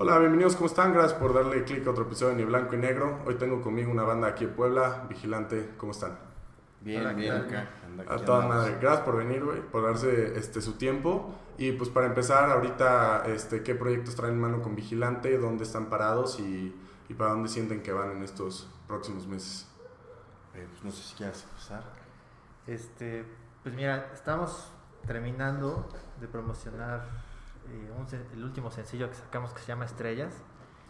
Hola, bienvenidos, ¿cómo están? Gracias por darle clic a otro episodio de Ni Blanco y Negro. Hoy tengo conmigo una banda aquí en Puebla, Vigilante, ¿cómo están? Bien, Hola, bien acá. anda- A aquí toda andamos. madre. Gracias por venir, güey, por darse este, su tiempo. Y pues para empezar, ahorita, este, ¿qué proyectos traen en mano con Vigilante? ¿Dónde están parados? Y, y para dónde sienten que van en estos próximos meses? Eh, pues no sé si quieres empezar. Este, pues mira, estamos terminando de promocionar un sen- el último sencillo que sacamos que se llama Estrellas,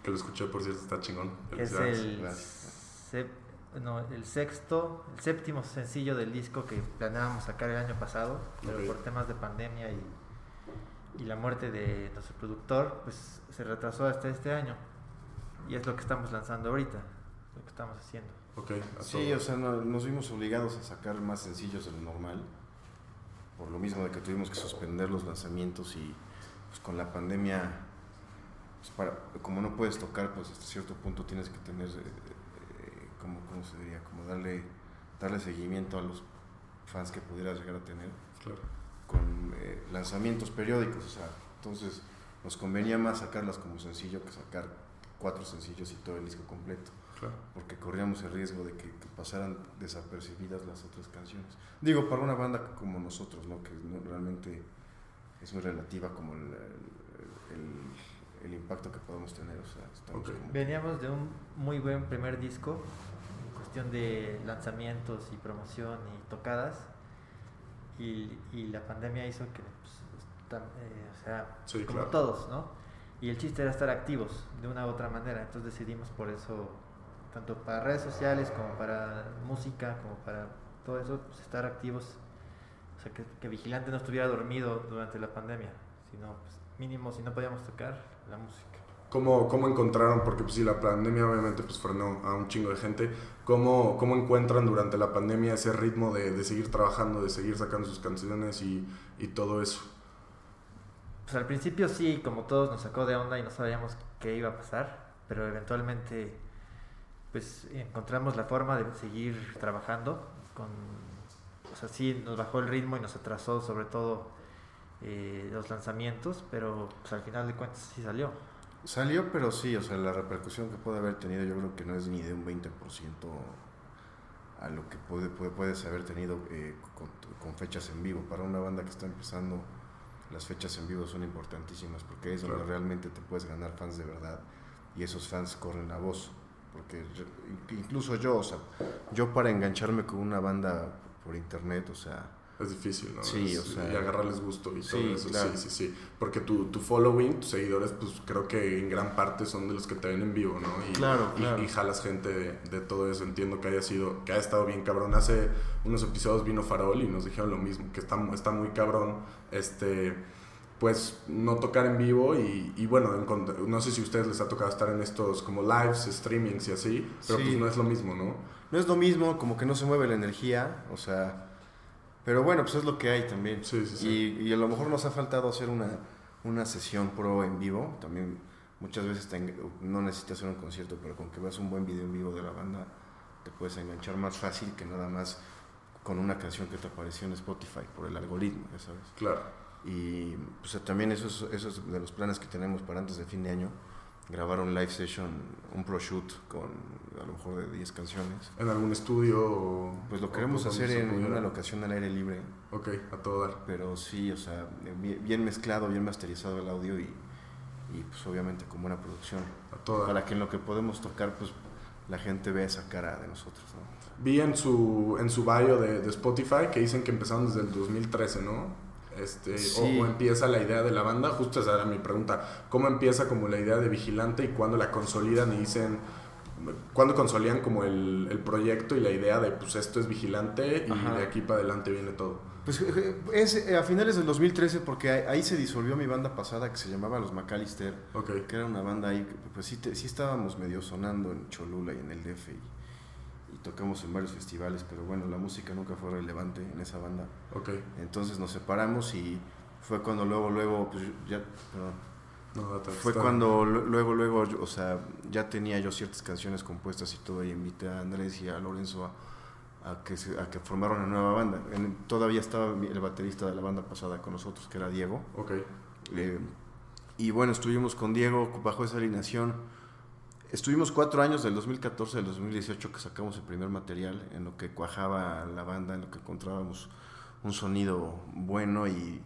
Que lo escuché, por cierto, está chingón. es el, sep- no, el sexto, el séptimo sencillo del disco que planeábamos sacar el año pasado, pero Ok. por temas de pandemia y, y la muerte de nuestro productor, pues se retrasó hasta este año. Y es lo que estamos lanzando ahorita, lo que estamos haciendo. Ok, a Sí, todo. o sea, no- nos vimos obligados a sacar más sencillos de lo normal. Por lo mismo de que tuvimos que suspender los lanzamientos y pues, con la pandemia, pues, para, como no puedes tocar, pues hasta cierto punto tienes que tener, eh, eh, como, ¿cómo se diría? Como darle, darle seguimiento a los fans que pudieras llegar a tener. Claro. con eh, lanzamientos periódicos, o sea, entonces nos convenía más sacarlas como sencillo que sacar cuatro sencillos y todo el disco completo, Claro. porque corríamos el riesgo de que, que pasaran desapercibidas las otras canciones. Digo, para una banda como nosotros, ¿no? que no- realmente es muy relativa como el, el- el impacto que podemos tener, o sea, estamos Ok. como- Veníamos de un muy buen primer disco en cuestión de lanzamientos y promoción y tocadas y, y la pandemia hizo que, pues, tam- eh, o sea, Sí, como claro. todos, ¿no? Y el chiste era estar activos de una u otra manera, entonces decidimos por eso, tanto para redes sociales como para música, como para todo eso, pues, estar activos, o sea, que, que Vigilante no estuviera dormido durante la pandemia, sino pues, mínimo si no podíamos tocar la música. ¿Cómo, ¿Cómo encontraron? Porque pues sí, la pandemia obviamente pues frenó a un chingo de gente. ¿Cómo, cómo encuentran durante la pandemia ese ritmo de, de seguir trabajando, de seguir sacando sus canciones y, y todo eso? Pues al principio sí, como todos nos sacó de onda y no sabíamos qué iba a pasar, pero eventualmente pues encontramos la forma de seguir trabajando con o sea, sí nos bajó el ritmo y nos atrasó sobre todo eh, los lanzamientos, pero pues al final de cuentas sí salió. Salió, pero sí, o sea, la repercusión que puede haber tenido yo creo que no es ni de un 20% a lo que puede, puede- puedes haber tenido eh, con, con fechas en vivo. Para una banda que está empezando, las fechas en vivo son importantísimas porque es donde realmente te puedes ganar fans de verdad y esos fans corren la voz. Porque incluso yo, o sea, yo para engancharme con una banda por internet, o sea, Es difícil, ¿no? Sí, Es- o sea, y agarrarles gusto y sí, todo eso. claro. Sí, sí, sí. Porque tu, tu following, tus seguidores, pues creo que en gran parte son de los que te ven en vivo, ¿no? Y, Claro, claro. Y, jalas gente de, de todo eso. Entiendo que haya sido, que haya estado bien cabrón. Hace unos episodios vino Farol y nos dijeron lo mismo, que está, está muy cabrón, este, pues no tocar en vivo y, y bueno, no sé si a ustedes les ha tocado estar en estos como lives, streamings y así, pero Sí. pues no es lo mismo, ¿no? No es lo mismo, como que no se mueve la energía, o sea, pero bueno, pues es lo que hay también. Sí, sí, sí. Y, y a lo mejor nos ha faltado hacer una, una sesión pro en vivo, también muchas veces te no necesitas hacer un concierto, pero con que veas un buen video en vivo de la banda, te puedes enganchar más fácil que nada más con una canción que te apareció en Spotify por el algoritmo, ya sabes. Claro. Y pues también eso es, eso es de los planes que tenemos para antes de fin de año, grabar un live session, un pro shoot con a lo mejor de 10 canciones. ¿En algún estudio? o- Pues lo queremos hacer en, pudiera? una locación al aire libre, Ok, a todo dar. pero sí, o sea, bien, mezclado, bien masterizado el audio y, y pues obviamente con buena producción. A todo dar. Para que en lo que podemos tocar, pues la gente vea esa cara de nosotros, ¿no? Vi en su, en su bio de, de Spotify que dicen que empezaron desde el 2013, ¿no? Este, o- Sí. o, empieza la idea de la banda, justo esa era mi pregunta. ¿Cómo empieza como la idea de Vigilante y cuándo la consolidan y dicen, cuándo consolidan como el, el proyecto y la idea de, pues esto es Vigilante y Ajá. de aquí para adelante viene todo? Pues es eh, a finales del 2013 porque ahí, se disolvió mi banda pasada que se llamaba Los McAllister. Ok, que era una banda ahí, que, pues sí, te- sí estábamos medio sonando en Cholula y en el DF y, y tocamos en varios festivales, pero bueno, la música nunca fue relevante en esa banda. ok. Entonces nos separamos y fue cuando luego, luego, pues ya, perdón, No, date- fue cuando lu- luego, luego, yo- o sea, ya tenía yo ciertas canciones compuestas y todo y invité a Andrés y a Lorenzo a, a que, a que formaron una nueva banda. En- todavía estaba el baterista de la banda pasada con nosotros, que era Diego. Ok, Eh, Y bueno, estuvimos con Diego bajo esa alineación. Estuvimos cuatro años, del 2014 al 2018, que sacamos el primer material, en lo que cuajaba la banda, en lo que encontrábamos un sonido bueno y,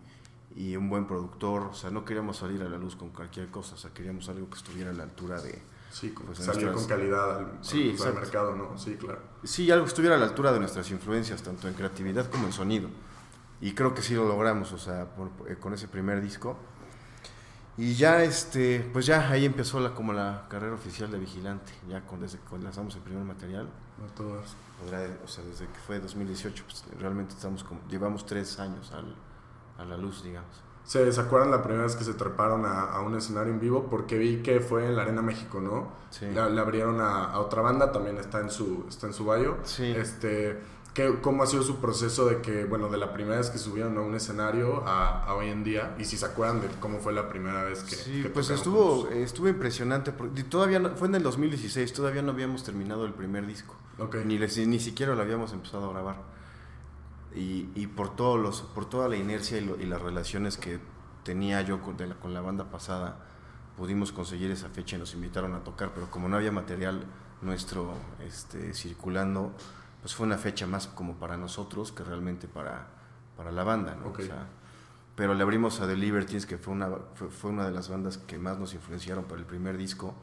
y un buen productor. O sea, no queríamos salir a la luz con cualquier cosa, o sea, queríamos algo que estuviera a la altura de... Sí, Pues salir nuestras- con calidad al, Sí, al mercado, ¿no? Sí, claro. Sí, algo que estuviera a la altura de nuestras influencias, tanto en creatividad como en sonido. Y creo que sí lo logramos, o sea, por- eh, con ese primer disco. Y ya, este, pues ya ahí empezó la, como la carrera oficial de Vigilante, ya con, desde que lanzamos el primer material. Todas. O sea, desde que fue 2018, pues realmente estamos como, llevamos tres años al- a la luz, digamos. ¿Se, ¿Se acuerdan la primera vez que se treparon a, a un escenario en vivo? Porque vi que fue en la Arena México, ¿no? Sí. Le, le abrieron a, a otra banda, también está en su, está en su bio. Sí. Este, ¿qué, ¿Cómo ha sido su proceso de que, bueno, de la primera vez que subieron a un escenario a, a hoy en día? Y si se acuerdan de cómo fue la primera vez que... Sí, que pues estuvo, estuvo impresionante, porque todavía no- fue en el 2016, todavía no habíamos terminado el primer disco. Ok. Ni, les- ni siquiera lo habíamos empezado a grabar. Y, y por, todos los, por toda la inercia y, lo- y las relaciones que tenía yo con, de la, con la banda pasada, pudimos conseguir esa fecha y nos invitaron a tocar, pero como no había material nuestro este, circulando, pues fue una fecha más como para nosotros que realmente para, para la banda, ¿no? Ok. O sea, pero le abrimos a The Libertines, que fue una, fue, fue una de las bandas que más nos influenciaron para el primer disco.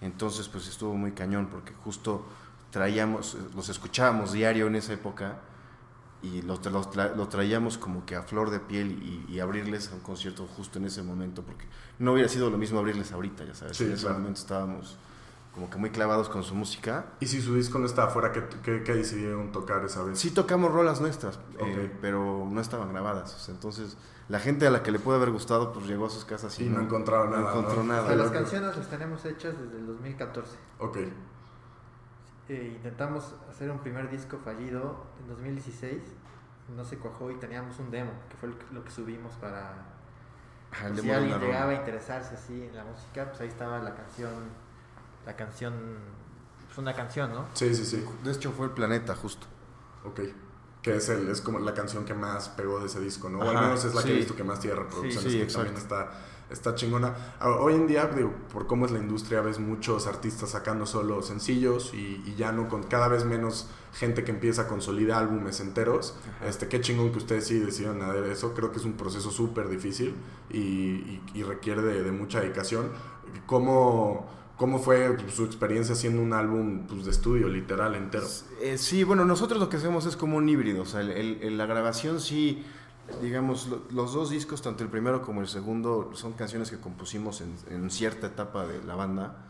Entonces, pues estuvo muy cañón, porque justo traíamos, los escuchábamos diario en esa época y lo, tra- lo tra- lo traíamos como que a flor de piel y, y abrirles a un concierto justo en ese momento, porque no hubiera sido lo mismo abrirles ahorita, ya sabes. Sí, en ese claro. momento estábamos como que muy clavados con su música. Y si su disco no está afuera, ¿qué, qué, qué decidieron tocar esa vez? Sí tocamos rolas nuestras, eh, Ok. pero no estaban grabadas. o sea, entonces, la gente a la que le puede haber gustado, pues llegó a sus casas y, Y no encontraron nada, encontró ¿no? nada. O sea, las canciones las tenemos hechas desde el 2014. Ok. Eh, intentamos hacer un primer disco fallido en 2016. No se cuajó y teníamos un demo, que fue lo que- subimos para... Ajá, el si demo alguien llegaba a interesarse así en la música, pues ahí estaba la canción... La canción... Pues una canción, ¿no? Sí, sí, sí. De hecho, fue el planeta, justo. Ok. Que es, el, es como la canción que más pegó de ese disco, ¿no? o al menos es la que he visto que más tiene reproducciones. Sí, sí, que también está, está chingona. Ahora, hoy en día, digo, por cómo es la industria, ves muchos artistas sacando solo sencillos y, y ya no con cada vez menos gente que empieza a consolidar álbumes enteros. Ajá. Este, qué chingón que ustedes sí decidieron hacer eso. Creo que es un proceso súper difícil y, y- y requiere de, de mucha dedicación. ¿Cómo, ¿Cómo fue su experiencia haciendo un álbum pues, de estudio, literal, entero? Eh, sí, bueno, nosotros lo que hacemos es como un híbrido. O sea, el- el- el- la grabación sí, digamos, lo- los dos discos, tanto el primero como el segundo, son canciones que compusimos en, en cierta etapa de la banda.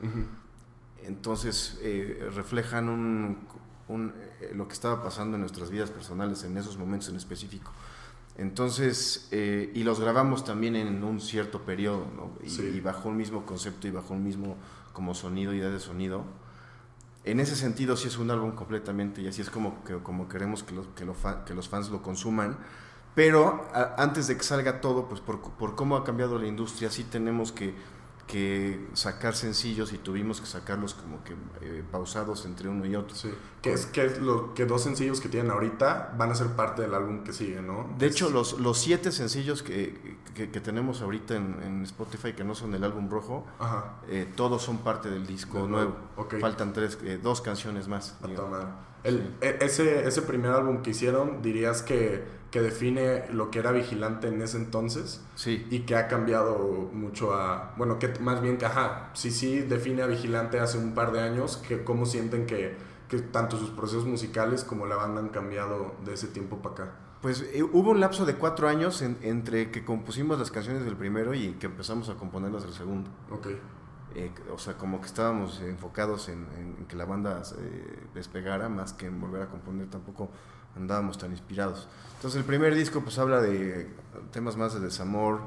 Entonces, eh, reflejan un, un, eh, lo que estaba pasando en nuestras vidas personales en esos momentos en específico. Entonces, y los grabamos también en un cierto periodo, ¿no? Y, Sí. y bajo un mismo concepto y bajo un mismo como sonido, idea de sonido. En ese sentido sí es un álbum completamente y así es como, que, como queremos que los, que, que los fans lo consuman. Pero antes de que salga todo, pues por, por cómo ha cambiado la industria, sí tenemos que, que sacar sencillos y tuvimos que sacarlos como que eh, pausados entre uno y otro. Sí. Que es, que es lo que dos sencillos que tienen ahorita van a ser parte del álbum que sigue, ¿no? De Es- hecho, los, los siete sencillos que, que- que tenemos ahorita en, en Spotify, que no son del álbum rojo, Ajá. eh, todos son parte del disco nuevo. nuevo. Faltan tres, eh, dos canciones más. A. El- e- ese, ese primer álbum que hicieron, dirías que, que define lo que era Vigilante en ese entonces Sí. y que ha cambiado mucho a. Bueno, que más bien que, ajá, sí, sí define a Vigilante hace un par de años, que cómo sienten que, que tanto sus procesos musicales como la banda han cambiado de ese tiempo para acá. Pues eh, hubo un lapso de cuatro años en- entre que compusimos las canciones del primero y que empezamos a componerlas del segundo. Ok. Eh, o sea, como que estábamos enfocados en, en que la banda eh, despegara más que en volver a componer, tampoco andábamos tan inspirados. Entonces el primer disco pues habla de temas más de desamor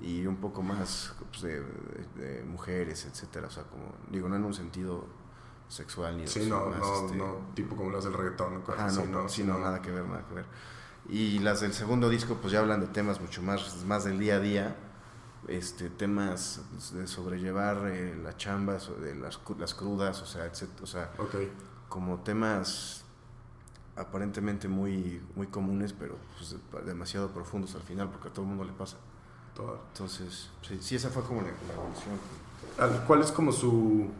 y un poco más pues, de, de- mujeres, etcétera. O sea, como digo, no en un sentido sexual ni Sí, no, más, no, este, no, tipo como los del reggaetón. Ah, no, sí, no, nada que ver, nada que ver. Y las del segundo disco, pues ya hablan de temas mucho más, más del día a día, este, temas de sobrellevar eh, la chamba, de las, las crudas, o sea, etcétera, o sea, como temas aparentemente muy, muy comunes, pero pues, demasiado profundos al final, porque a todo el mundo le pasa. Entonces, sí, sí, esa fue como la, la evolución. ¿Cuál es como su...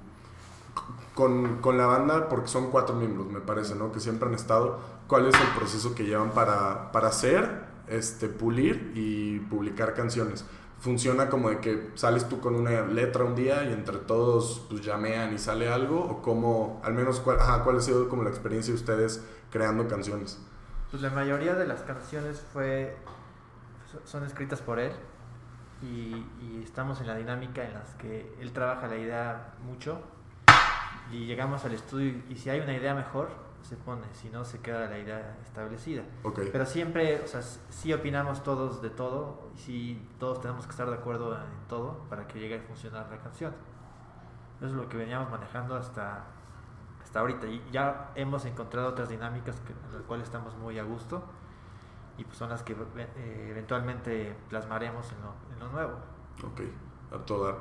Con, con la banda, porque son cuatro miembros, me parece, ¿no? Que siempre han estado. ¿Cuál es el proceso que llevan para, para hacer, este, pulir y publicar canciones? ¿Funciona como de que sales tú con una letra un día y entre todos pues llamean y sale algo? ¿O cómo, al menos, cuál, ajá, cuál ha sido como la experiencia de ustedes creando canciones? Pues la mayoría de las canciones fue so- son escritas por él y, y estamos en la dinámica en las que él trabaja la idea mucho y llegamos al estudio y si hay una idea mejor se pone, si no se queda la idea establecida. Ok, Pero siempre, o sea, sí opinamos todos de todo y sí todos tenemos que estar de acuerdo en todo para que llegue a funcionar la canción. Eso es lo que veníamos manejando hasta, hasta ahorita. Y ya hemos encontrado otras dinámicas que, en las cuales estamos muy a gusto y pues son las que eh, eventualmente plasmaremos en lo, en lo nuevo. ok, a todo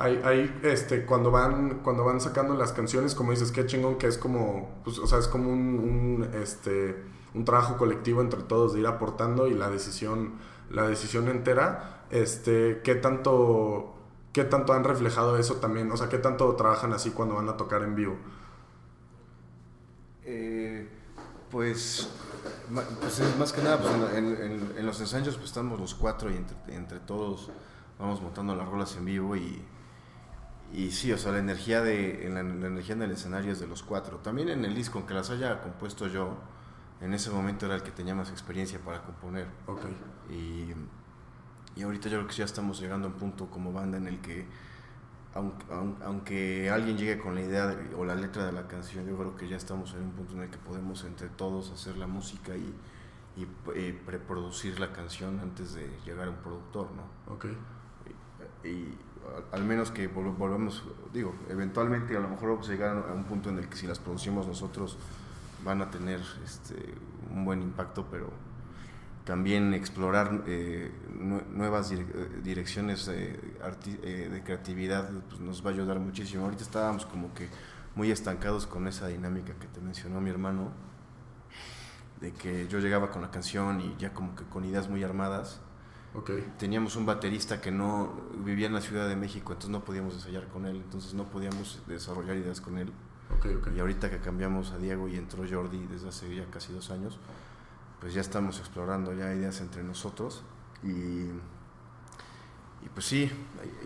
Hay, hay, este, cuando van, cuando van sacando las canciones, como dices, qué chingón que es como, pues, o sea, es como un, este, un trabajo colectivo entre todos de ir aportando y la decisión, la decisión entera, este, qué tanto, qué tanto han reflejado eso también, o sea, qué tanto trabajan así cuando van a tocar en vivo. Eh, pues, pues es más que nada, pues en- en los ensayos pues estamos los cuatro y entre, entre todos vamos montando las rolas en vivo y, y sí, o sea, la energía, de, en la, la energía en el escenario es de los cuatro. También en el disco, aunque las haya compuesto yo, en ese momento era el que tenía más experiencia para componer. Ok, Y, y ahorita yo creo que ya estamos llegando a un punto como banda en el que, aunque, aun- aunque alguien llegue con la idea de- o la letra de la canción, yo creo que ya estamos en un punto en el que podemos entre todos hacer la música y, y, eh, preproducir la canción antes de llegar a un productor, ¿no? ok, Y, y al- menos que vol- volvamos, digo, eventualmente a lo mejor vamos a llegar a un punto en el que si las producimos nosotros van a tener este, un buen impacto, pero también explorar eh, nue- nuevas eh, direcciones eh, de creatividad pues, nos va a ayudar muchísimo. Ahorita estábamos como que muy estancados con esa dinámica que te mencionó mi hermano, de que yo llegaba con la canción y ya como que con ideas muy armadas teníamos un baterista que no vivía en la Ciudad de México, entonces no podíamos ensayar con él, entonces no podíamos desarrollar ideas con él. Y ahorita que cambiamos a Diego y entró Jordi desde hace ya casi dos años, pues ya estamos explorando ya ideas entre nosotros y, y pues sí,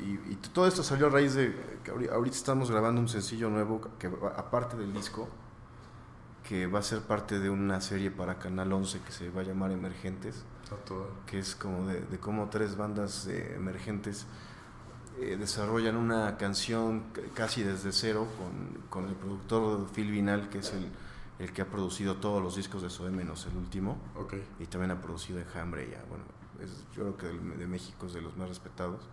y, y todo esto salió a raíz de que ahori- ahorita estamos grabando un sencillo nuevo que aparte del disco, que va a ser parte de una serie para Canal 11 que se va a llamar Emergentes A que es como de, de cómo tres bandas eh, emergentes eh, desarrollan una canción casi desde cero con, con el productor Phil Vinal, que es el, el que ha producido todos los discos de Zoe menos el último, Ok, y también ha producido Enjambre, ya, bueno, es- yo creo que de, México es de los más respetados.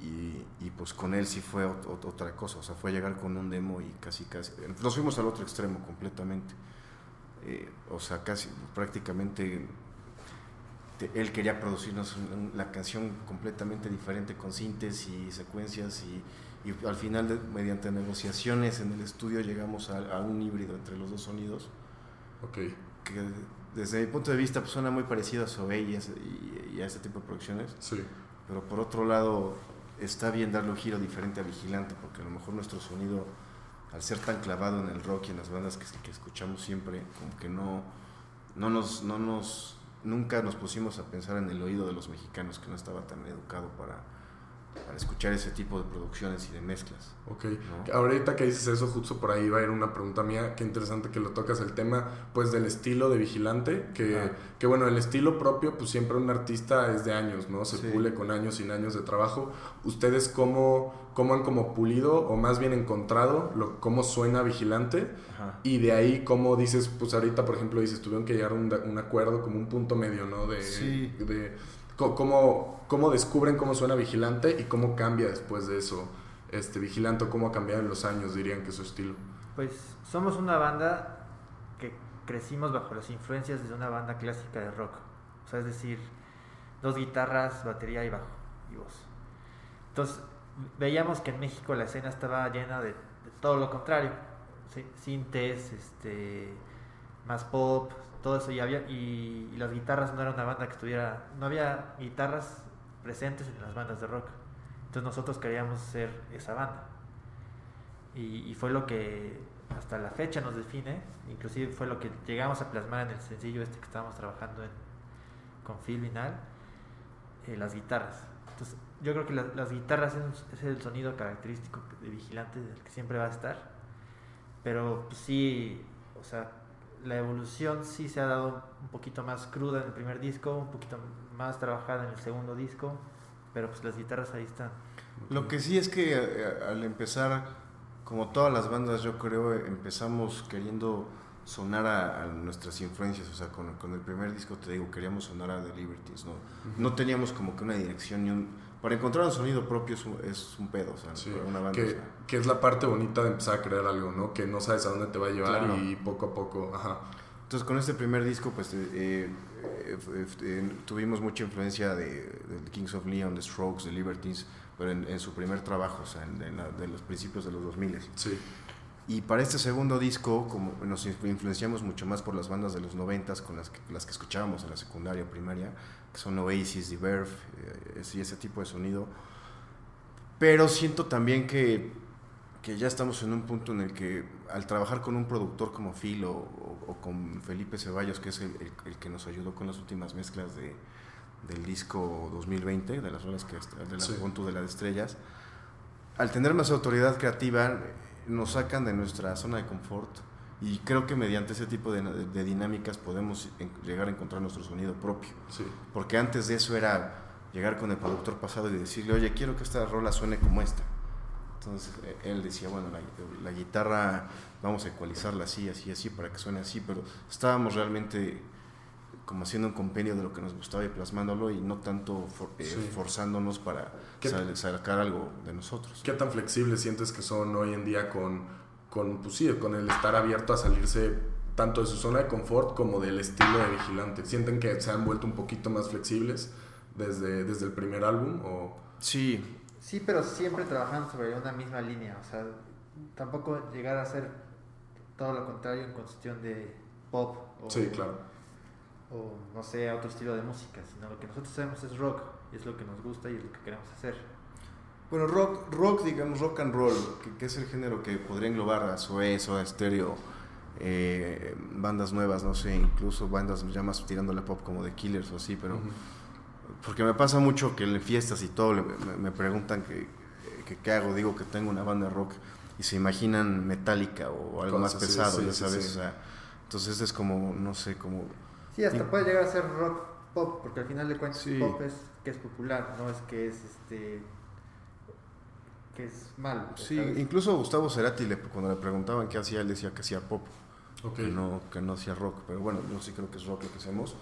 Y, y pues con él sí fue ot- ot- otra cosa, o sea, fue llegar con un demo y casi, casi, nos fuimos al otro extremo completamente. Eh, o sea, casi prácticamente te- él quería producirnos la canción completamente diferente con sintes y secuencias y, y al final de- mediante negociaciones en el estudio llegamos a, a un híbrido entre los dos sonidos. Ok, que desde mi punto de vista pues, suena muy parecido a Sobey y, ese- y- y a este tipo de producciones. Sí, pero por otro lado está bien darle un giro diferente a Vigilante porque a lo mejor nuestro sonido al ser tan clavado en el rock y en las bandas que, que escuchamos siempre como que no no nos no nos nunca nos pusimos a pensar en el oído de los mexicanos que no estaba tan educado para para escuchar ese tipo de producciones y de mezclas ok. ¿no? Ahorita que dices eso, justo por ahí va a ir una pregunta mía. Qué interesante que lo tocas el tema, pues del estilo de vigilante. Que, Ah. que bueno, el estilo propio, pues siempre un artista es de años, ¿no? Se Sí. pule con años y años de trabajo. ¿Ustedes cómo, cómo han como pulido o más bien encontrado lo, cómo suena vigilante? Ajá. Y de ahí, cómo dices, pues ahorita, por ejemplo, dices, tuvieron que llegar a un, un acuerdo, como un punto medio, ¿no? De, Sí. de cómo, cómo descubren cómo suena Vigilante y cómo cambia después de eso este Vigilante cómo ha cambiado en los años, dirían que su estilo. Pues somos una banda que crecimos bajo las influencias de una banda clásica de rock. O sea, es decir, dos guitarras, batería y bajo y voz. Entonces, veíamos que en México la escena estaba llena de, de todo lo contrario. Sintes, este, más pop, todo eso. Y, había, y, y las guitarras no era una banda que estuviera... No había guitarras presentes en las bandas de rock. Entonces nosotros queríamos ser esa banda. Y, y fue lo que hasta la fecha nos define, inclusive fue lo que llegamos a plasmar en el sencillo este que estábamos trabajando en, con Phil Vinal, eh, las guitarras. Entonces, yo creo que la- las guitarras es, es el sonido característico de Vigilante, del que siempre va a estar. Pero pues, sí, o sea, la evolución sí se ha dado un poquito más cruda en el primer disco, un poquito más trabajada en el segundo disco, pero pues las guitarras ahí están. Lo que sí es que eh, al empezar, como todas las bandas, yo creo, empezamos queriendo sonar a, a nuestras influencias. O sea, con, con el primer disco, te digo, queríamos sonar a The Libertines. No, no teníamos como que una dirección ni un. Para encontrar un sonido propio es un, es un pedo, o sea, Sí, una banda. o que, sea. que es la parte bonita de empezar a crear algo, ¿no? Que no sabes a dónde te va a llevar Claro. y poco a poco, ajá. Entonces con este primer disco pues eh, eh, eh, eh, tuvimos mucha influencia de, de Kings of Leon, The Strokes, The Libertines, pero en, en su primer trabajo, o sea, en, en la- de los principios de los 2000. Sí, Y para este segundo disco como nos influ- influenciamos mucho más por las bandas de los 90 con las que, las que escuchábamos en la secundaria o primaria, que son Oasis, The Verve eh, ese- y ese tipo de sonido. Pero siento también que, que ya estamos en un punto en el que al trabajar con un productor como Phil o, o- o con Felipe Ceballos, que es el, el- el que nos ayudó con las últimas mezclas de, del disco 2020, de las rolas que de la Sí. Juventud de las Estrellas, al tener más autoridad creativa nos sacan de nuestra zona de confort y creo que mediante ese tipo de, de dinámicas podemos en- llegar a encontrar nuestro sonido propio. sí. Porque antes de eso era llegar con el productor pasado y decirle, oye, quiero que esta rola suene como esta. Entonces eh, él decía, bueno, la, la guitarra vamos a ecualizarla así, así, así, para que suene así, pero estábamos realmente como haciendo un compendio de lo que nos gustaba y plasmándolo y no tanto for- eh, Sí. forzándonos para ¿Qué- sal- sacar algo de nosotros. ¿Qué tan flexibles sientes que son hoy en día con, con, pues sí, con el estar abierto a salirse tanto de su zona de confort como del estilo de vigilante? ¿Sienten que se han vuelto un poquito más flexibles desde, desde el primer álbum? O... Sí, Sí, pero siempre trabajando sobre una misma línea, o sea, tampoco llegar a ser todo lo contrario en cuestión de pop o, Sí, claro. o no sé, otro estilo de música, sino lo que nosotros hacemos es rock y es lo que nos gusta y es lo que queremos hacer. Bueno, rock, rock, digamos, rock and roll, que, que es el género que podría englobar a Zoé, Soda Stereo, eh, bandas nuevas, no sé, incluso bandas ya más tirando la pop como The Killers o así, pero... Porque me pasa mucho que en fiestas y todo le- me, me preguntan que, que qué hago, digo que tengo una banda de rock y se imaginan metálica o algo más Cosas pesado, sí, ya sabes, sí. o sea, entonces es como, no sé, como... Sí, hasta puede llegar a ser rock pop, porque al final de cuentas Sí. pop es que es popular, no es que es este que es malo. Sí, ¿sabes? incluso Gustavo Cerati, le- cuando le preguntaban qué hacía, él decía que hacía pop. Ok. que no, que no hacía rock, pero bueno, yo sí creo que es rock lo que hacemos,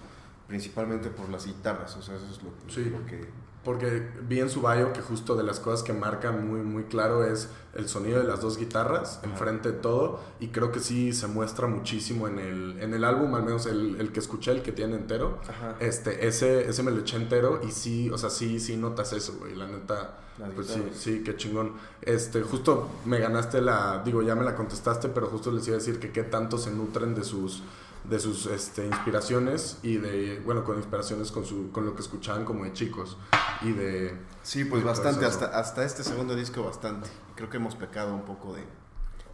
principalmente por las guitarras, o sea, eso es lo, Sí. lo que... Porque vi en su bio que justo de las cosas que marcan muy, muy claro es el sonido de las dos guitarras Ajá. enfrente de todo y creo que sí se muestra muchísimo en el, en el álbum, al menos el, el que escuché, el que tiene entero. Ajá. Este, ese, ese me lo eché entero y sí, o sea, sí, sí notas eso, güey, la neta. Las Pues sí, sí, qué chingón. Este, justo me ganaste la, digo, ya me la contestaste, pero justo les iba a decir que qué tanto se nutren de sus, de sus este, inspiraciones y de, bueno, con inspiraciones con, su, con lo que escuchaban como de chicos y de... Sí, pues bastante, hasta, hasta este segundo disco bastante. Creo que hemos pecado un poco de,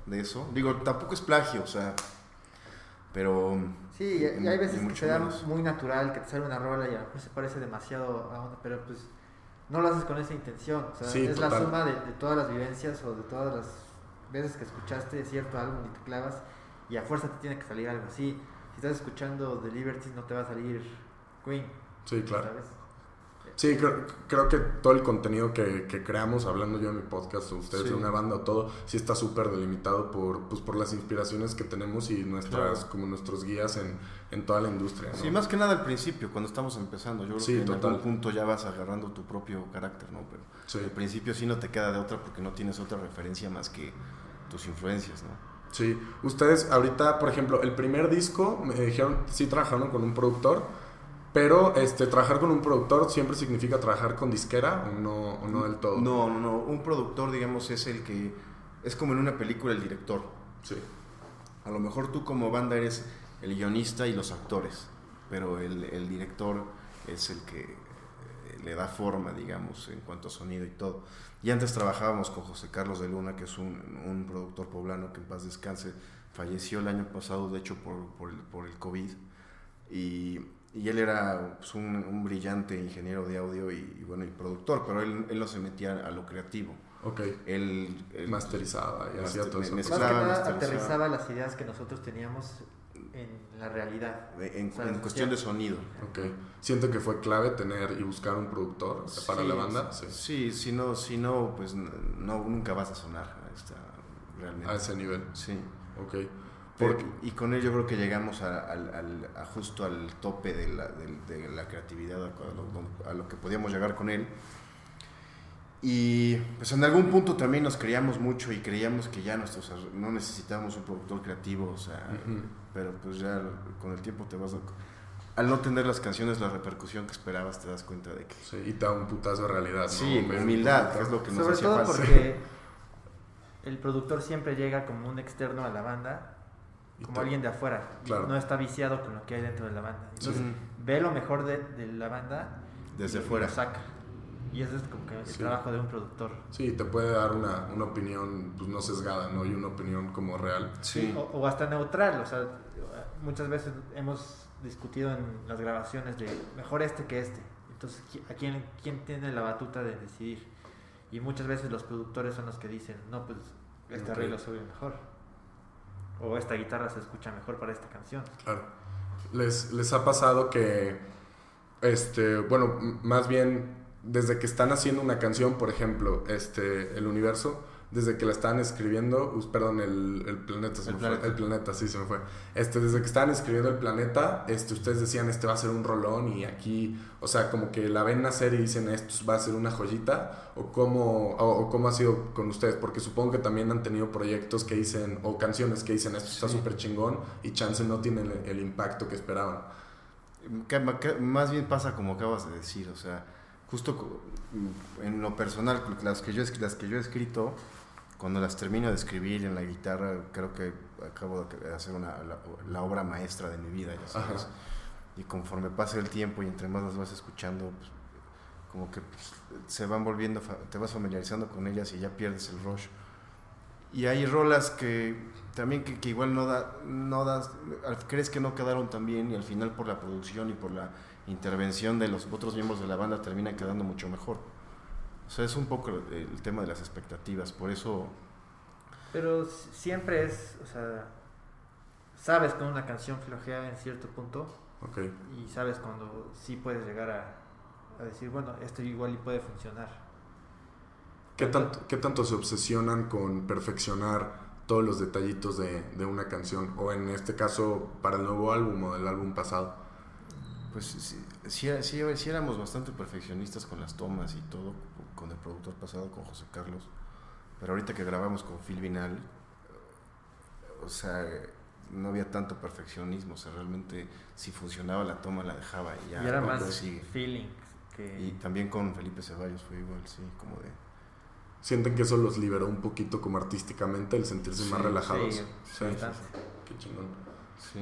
de eso. Digo, tampoco es plagio, o sea, pero... Sí, y, y hay veces que te da menos. muy natural, que te sale una rola y a lo mejor se parece demasiado a una, pero pues no lo haces con esa intención. O sea, Sí, es la total. suma de, de todas las vivencias o de todas las veces que escuchaste cierto álbum y te clavas y a fuerza te tiene que salir algo así. Si estás escuchando The Liberties no te va a salir Queen, Sí, claro. ¿sabes? Sí, creo, creo que todo el contenido que, que creamos, hablando yo en mi podcast, o ustedes Sí. de una banda o todo, sí está súper delimitado por, pues, por las inspiraciones que tenemos y nuestras, Claro. como nuestros guías en, en toda la industria. ¿no? Sí, más que nada al principio, cuando estamos empezando. Yo creo Sí, que en total. algún punto ya vas agarrando tu propio carácter, ¿no? Pero Sí. al principio sí no te queda de otra porque no tienes otra referencia más que tus influencias, ¿no? Sí, ustedes ahorita, por ejemplo, el primer disco, me dijeron, sí trabajaron con un productor, pero este, trabajar con un productor siempre significa trabajar con disquera o no, o no del todo. No, no, no. Un productor, digamos, es el que... Es como en una película el director. Sí, A lo mejor tú como banda eres el guionista y los actores, pero el, el director es el que, le da forma, digamos, en cuanto a sonido y todo. Y antes trabajábamos con José Carlos de Luna, que es un, un productor poblano que en paz descanse, falleció el año pasado, de hecho, por, por, el, por el COVID. Y, y él era pues, un, un, brillante ingeniero de audio y, y, bueno, y productor, pero él, él no se metía a lo creativo. Ok. Él, él masterizaba y hacía todo eso. Más que nada aterrizaba las ideas que nosotros teníamos en la realidad. En, o sea, en cuestión de sonido. Ok. Siento que fue clave tener y buscar un productor sí, para la banda. Sí, sí, si no, si no pues no, nunca vas a sonar a, esta, realmente. a ese nivel. Sí. Ok. Porque, y con él yo creo que llegamos a, a, a, a justo al tope de la, de, de la creatividad, a lo, a lo que podíamos llegar con él. Y pues en algún punto también nos creíamos mucho y creíamos que ya nuestros, no necesitábamos un productor creativo, o sea, uh -huh. pero pues ya con el tiempo te vas a, al no tener las canciones la repercusión que esperabas te das cuenta de que sí, y te da un putazo de realidad ¿no? sí humildad que es lo que nos sobre hacía todo falta porque el productor siempre llega como un externo a la banda como te... alguien de afuera claro. no está viciado con lo que hay dentro de la banda entonces Sí. ve lo mejor de, de la banda Desde y fuera. lo saca y ese es como que el Sí. trabajo de un productor Sí, te puede dar una, una opinión pues, no sesgada, ¿no? Y una opinión como real. sí o, o hasta neutral o sea muchas veces hemos discutido en las grabaciones de mejor este que este entonces ¿a quién, quién tiene la batuta de decidir? y muchas veces los productores son los que dicen no pues este arreglo se oye mejor o esta guitarra se escucha mejor para esta canción Claro. ¿Les, les ha pasado que, este, bueno, más bien desde que están haciendo una canción, por ejemplo, este, el universo, desde que la están escribiendo, perdón, el, el planeta, se El me planeta. fue, el planeta, sí, se me fue. Este, desde que estaban escribiendo el planeta, este, ustedes decían, este va a ser un rolón y aquí, o sea, como que la ven nacer y dicen, esto va a ser una joyita, o cómo, o, o cómo ha sido con ustedes, porque supongo que también han tenido proyectos que dicen, o canciones que dicen, esto está Sí. súper chingón y chance no tienen el, el impacto que esperaban. Que- que- más bien pasa como acabas de decir, o sea, justo co- en lo personal, las que yo, las que yo he escrito, cuando las termino de escribir en la guitarra, creo que acabo de hacer una, la, la obra maestra de mi vida, ya sabes. Ajá. Y conforme pasa el tiempo y entre más las vas escuchando, pues, como que pues, se van volviendo, te vas familiarizando con ellas y ya pierdes el rush. Y hay rolas que también que, que igual no, da, no das, crees que no quedaron tan bien y al final por la producción y por la intervención de los otros miembros de la banda terminan quedando mucho mejor. O sea, es un poco el, tema de las expectativas, por eso pero siempre es o sea sabes cuando una canción flojea en cierto punto Ok. y sabes cuando sí puedes llegar a, a decir bueno esto igual y puede funcionar ¿Qué tanto, ¿Qué tanto se obsesionan con perfeccionar todos los detallitos de, de una canción? O en este caso, para el nuevo álbum o del álbum pasado. Pues sí, sí, sí, sí éramos bastante perfeccionistas con las tomas y todo, con el productor pasado, con José Carlos. Pero ahorita que grabamos con Phil Vinal, o sea, no había tanto perfeccionismo. O sea, realmente si funcionaba la toma la dejaba y ya. y era no, más feeling que Y también con Felipe Ceballos fue igual, sí, como de... ¿Sienten que eso los liberó un poquito como artísticamente, el sentirse Sí, más relajados? sí. Qué chingón. Sí.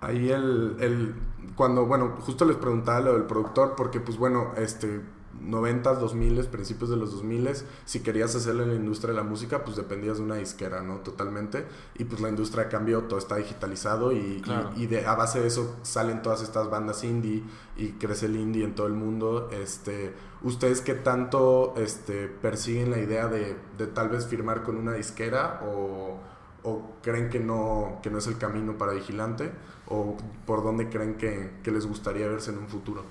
Ahí el, el, cuando, bueno, justo les preguntaba lo del productor, porque pues bueno, este, 90s, 2000 principios de los 2000 si querías hacerlo en la industria de la música, pues dependías de una disquera, ¿no? Totalmente. Y pues la industria cambió, todo está digitalizado y, Claro. y, y de, a base de eso salen todas estas bandas indie y crece el indie en todo el mundo. Este, ¿Ustedes qué tanto este, persiguen la idea de, de tal vez firmar con una disquera o, o creen que no, que no es el camino para Vigilante? ¿O por dónde creen que, que les gustaría verse en un futuro?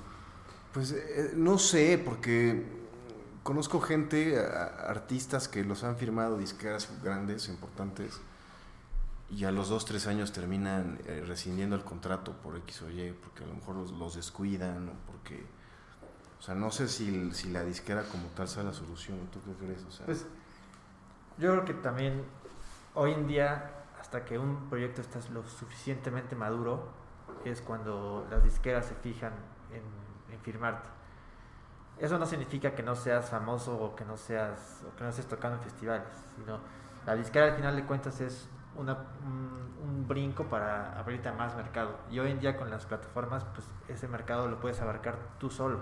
Pues eh, no sé, porque conozco gente, a- artistas que los han firmado disqueras grandes, importantes, y a los dos, tres años terminan eh, rescindiendo el contrato por X o Y, porque a lo mejor los, los descuidan o porque... O sea, no sé si, si la disquera como tal sea la solución. ¿Tú qué crees? O sea, Pues yo creo que también hoy en día, hasta que un proyecto está lo suficientemente maduro, es cuando las disqueras se fijan en, en firmarte. Eso no significa que no seas famoso o que no seas o que no estés tocando en festivales, sino la disquera al final de cuentas es una, un, un brinco para abrirte a más mercado. Y hoy en día con las plataformas, pues ese mercado lo puedes abarcar tú solo.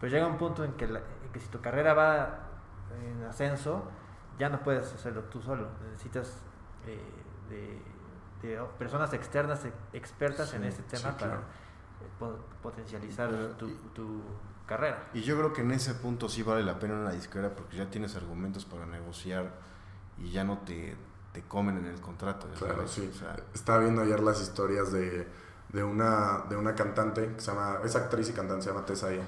Pero llega un punto en que, la- en que si tu carrera va en ascenso, ya no puedes hacerlo tú solo. Necesitas eh, de, de personas externas, expertas en Sí, este tema sí, para claro. po- potencializar Pero- tu, tu carrera. Y yo creo que en ese punto sí vale la pena una disquera porque ya tienes argumentos para negociar y ya no te, te comen en el contrato. Claro, sí. o sea, Estaba viendo ayer las historias de, de, una, de una cantante que se llama, es actriz y cantante, se llama Tessa ella.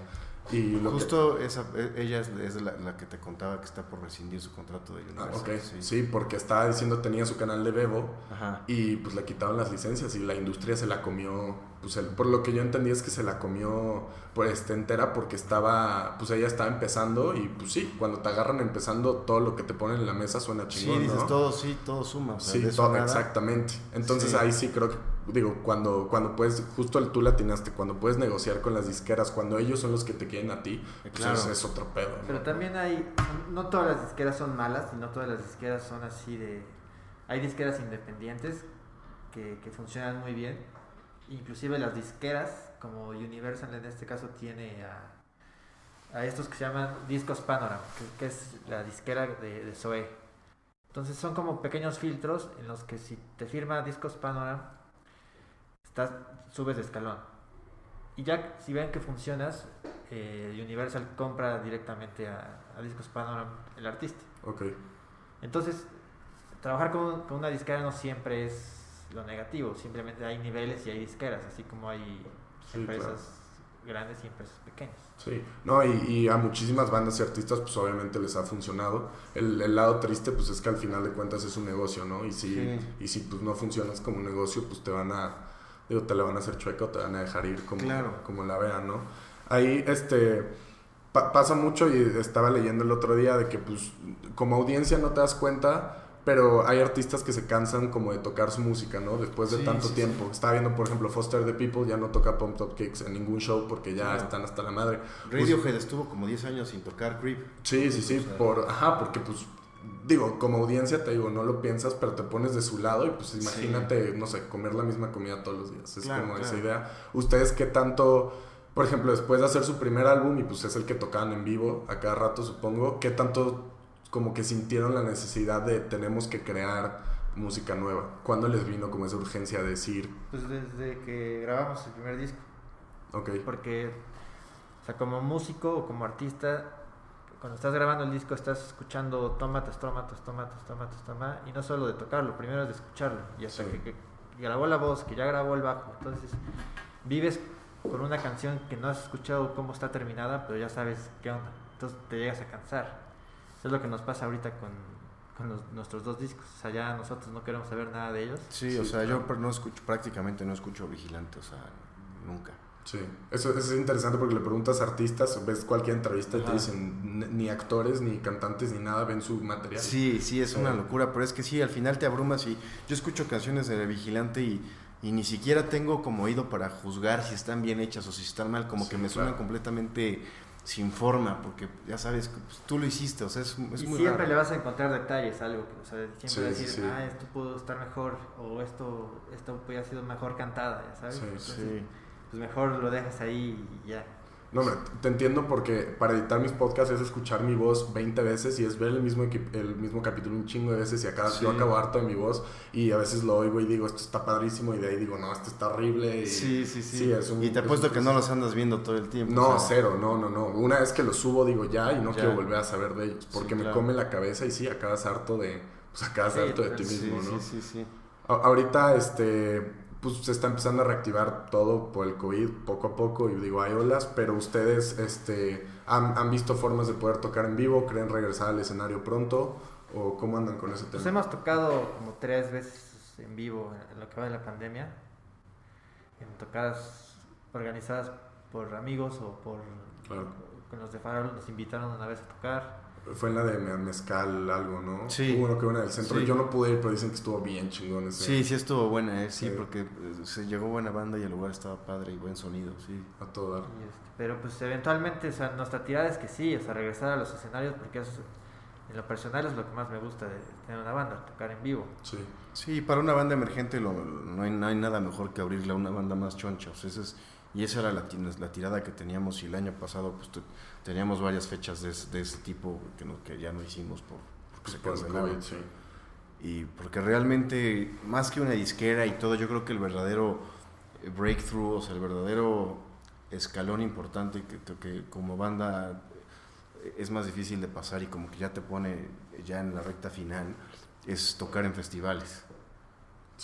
Y lo que- Justo esa, e- ella es, es la, la que te contaba que está por rescindir su contrato de Ah, Universal. sí. porque estaba diciendo tenía su canal de Bebo Ajá. y pues le quitaron las licencias y la industria se la comió, pues el- por lo que yo entendí es que se la comió pues este, entera porque estaba, pues ella estaba empezando y pues sí, cuando te agarran empezando todo lo que te ponen en la mesa suena Sí, chingón, dices ¿no? todo, sí, todo suma. O sea, Sí, todo, nada. exactamente. Entonces Sí. ahí sí creo que, digo, cuando, cuando puedes, justo tú latinaste, cuando puedes negociar con las disqueras, cuando ellos son los que te quieren a ti, pues Claro. es, es otro pedo. ¿no? Pero también hay, no todas las disqueras son malas y no todas las disqueras son así de... Hay disqueras independientes que, que funcionan muy bien. Inclusive las disqueras, como Universal en este caso tiene a, a estos que se llaman Discos Panorama, que, que es la disquera de, de Zoe. Entonces son como pequeños filtros en los que si te firma Discos Panorama, estás, subes de escalón. Y ya si ven que funcionas, eh, Universal compra directamente a, a Discos Panorama el artista. Ok, Entonces, trabajar con, con una disquera no siempre es lo negativo, simplemente hay niveles y hay disqueras, así como hay Sí, empresas grandes y empresas pequeñas. sí. No, y, y a muchísimas bandas y artistas, pues obviamente les ha funcionado. El, el lado triste, pues es que al final de cuentas es un negocio, ¿no? Y si, Sí. y si pues no funcionas como un negocio, pues te van a, digo, te le van a hacer chueca o te van a dejar ir como, Claro. como la vean, ¿no? Ahí, este, pa- pasa mucho y estaba leyendo el otro día de que, pues, como audiencia no te das cuenta, pero hay artistas que se cansan como de tocar su música, ¿no? Después de Sí, tanto sí, tiempo. Estaba viendo, por ejemplo, Foster the People ya no toca Pump Top Kicks en ningún show porque ya están hasta la madre. Radiohead estuvo como 10 años sin tocar Creep. Sí, sí, sí, O sea, por, ajá, porque pues, digo, como audiencia te digo, no lo piensas, pero te pones de su lado y pues imagínate, no sé, comer la misma comida todos los días. Es Claro, como esa idea. ¿Ustedes qué tanto, por ejemplo, después de hacer su primer álbum y pues es el que tocaban en vivo a cada rato, supongo, qué tanto como que sintieron la necesidad de tenemos que crear música nueva? ¿Cuándo les vino como esa urgencia de decir, Pues desde que grabamos el primer disco, ok, porque, o sea, como músico o como artista, cuando estás grabando el disco estás escuchando toma tras toma, tras toma, tras toma, tras toma, y no solo de tocarlo, primero es de escucharlo, y hasta Sí. que, que grabó la voz, que ya grabó el bajo, entonces vives con una canción que no has escuchado cómo está terminada, pero ya sabes qué onda, entonces te llegas a cansar. Eso es lo que nos pasa ahorita con, con los- nuestros dos discos, o sea, ya nosotros no queremos saber nada de ellos. Sí, Sí, o sea, claro. yo no escucho, prácticamente no escucho Vigilante, o sea, nunca. Sí, eso, eso es interesante porque le preguntas a artistas, ves cualquier entrevista y te dicen, "N- ni actores, ni cantantes, ni nada, ven su material. Sí, sí, es una locura, pero es que sí, al final te abrumas y yo escucho canciones de Vigilante y, y ni siquiera tengo como oído para juzgar si están bien hechas o si están mal, como Sí, que me suenan completamente sin forma, porque ya sabes que pues, tú lo hiciste, o sea, es, es y muy siempre raro. le vas a encontrar detalles, algo, que, o sea, siempre Sí, decir, sí, ah, esto pudo estar mejor, o esto, esto puede haber sido mejor cantada, ya sabes. Sí, Entonces, Sí. Pues mejor lo dejas ahí y ya. No, hombre, te entiendo porque para editar mis podcasts es escuchar mi voz 20 veces y es ver el mismo, el mismo capítulo un chingo de veces y acá Sí. yo acabo harto de mi voz y a veces lo oigo y digo, esto está padrísimo y de ahí digo, no, esto está horrible. Y, Sí, sí, sí. Sí, es un- y te es apuesto que no los andas viendo todo el tiempo. No, o sea, cero, no, no, no. Una vez que lo subo digo ya y no Ya. quiero volver a saber de ellos porque Sí, me come la cabeza y sí, acabas harto de, pues acabas Sí, harto de ti Sí, mismo, ¿no? sí, sí, sí. A- Ahorita, este, pues se está empezando a reactivar todo por el COVID poco a poco y digo, hay olas, pero ustedes, este, han, han visto formas de poder tocar en vivo, creen regresar al escenario pronto o cómo andan con ese Pues tema? hemos tocado como tres veces en vivo en lo que va de la pandemia, en tocadas organizadas por amigos o por Claro. con los de Farol nos invitaron una vez a tocar. Fue en la de Me- Mezcal algo, ¿no? Sí. Hubo uno que una del centro. Sí. Yo no pude ir, pero dicen que estuvo bien chingón ese. Sí, sí estuvo buena, eh, sí, Sí. porque eh, se llegó buena banda y el lugar estaba padre y buen sonido, sí. A todo dar. Este, pero pues eventualmente, o sea, nuestra tirada es que sí, o sea, regresar a los escenarios porque eso, en lo personal es lo que más me gusta de tener una banda, tocar en vivo. Sí. Sí, para una banda emergente lo- no, hay, no hay nada mejor que abrirle a una banda más choncha. O sea, ese es, Y esa era la, la tirada que teníamos y el año pasado pues teníamos varias fechas de, ese- de ese tipo que, no- que ya no hicimos por, porque Por cancelaron. COVID, sí. Y porque realmente, más que una disquera y todo, yo creo que el verdadero eh, breakthrough, o sea, el verdadero escalón importante que, que como banda eh, es más difícil de pasar y como que ya te pone ya en la recta final, es tocar en festivales.